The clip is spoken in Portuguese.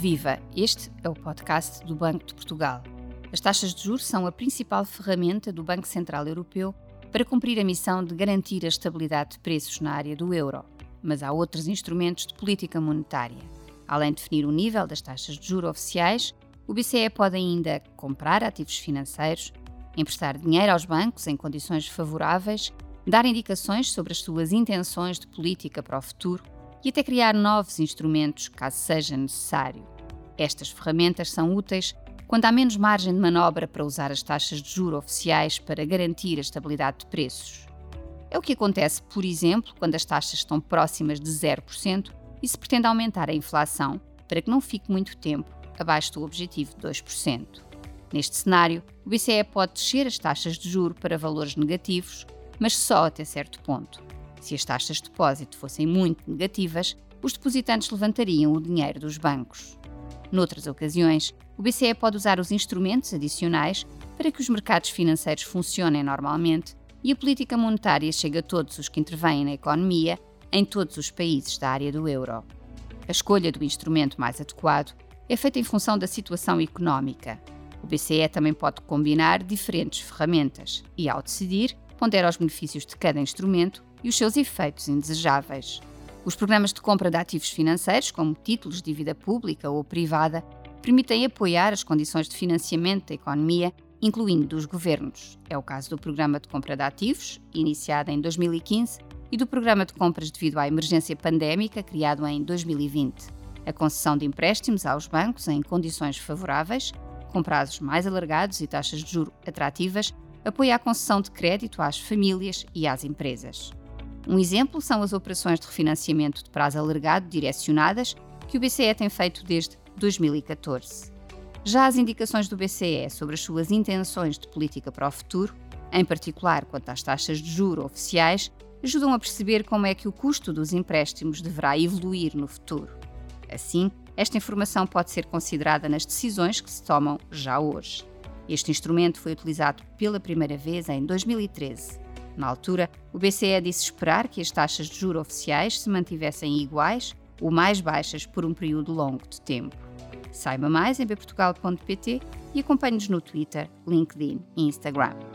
Viva! Este é o podcast do Banco de Portugal. As taxas de juros são a principal ferramenta do Banco Central Europeu para cumprir a missão de garantir a estabilidade de preços na área do euro. Mas há outros instrumentos de política monetária. Além de definir o nível das taxas de juros oficiais, o BCE pode ainda comprar ativos financeiros, emprestar dinheiro aos bancos em condições favoráveis, dar indicações sobre as suas intenções de política para o futuro e até criar novos instrumentos caso seja necessário. Estas ferramentas são úteis quando há menos margem de manobra para usar as taxas de juro oficiais para garantir a estabilidade de preços. É o que acontece, por exemplo, quando as taxas estão próximas de 0% e se pretende aumentar a inflação para que não fique muito tempo abaixo do objetivo de 2%. Neste cenário, o BCE pode descer as taxas de juro para valores negativos, mas só até certo ponto. Se as taxas de depósito fossem muito negativas, os depositantes levantariam o dinheiro dos bancos. Noutras ocasiões, o BCE pode usar os instrumentos adicionais para que os mercados financeiros funcionem normalmente e a política monetária chegue a todos os que intervêm na economia em todos os países da área do euro. A escolha do instrumento mais adequado é feita em função da situação económica. O BCE também pode combinar diferentes ferramentas e, ao decidir, pondera os benefícios de cada instrumento e os seus efeitos indesejáveis. Os programas de compra de ativos financeiros, como títulos de dívida pública ou privada, permitem apoiar as condições de financiamento da economia, incluindo dos governos. É o caso do Programa de Compra de Ativos, iniciado em 2015, e do Programa de Compras devido à emergência pandémica, criado em 2020. A concessão de empréstimos aos bancos em condições favoráveis, com prazos mais alargados e taxas de juro atrativas, apoia a concessão de crédito às famílias e às empresas. Um exemplo são as operações de refinanciamento de prazo alargado direcionadas que o BCE tem feito desde 2014. Já as indicações do BCE sobre as suas intenções de política para o futuro, em particular quanto às taxas de juro oficiais, ajudam a perceber como é que o custo dos empréstimos deverá evoluir no futuro. Assim, esta informação pode ser considerada nas decisões que se tomam já hoje. Este instrumento foi utilizado pela primeira vez em 2013. Na altura, o BCE disse esperar que as taxas de juro oficiais se mantivessem iguais ou mais baixas por um período longo de tempo. Saiba mais em bportugal.pt e acompanhe-nos no Twitter, LinkedIn e Instagram.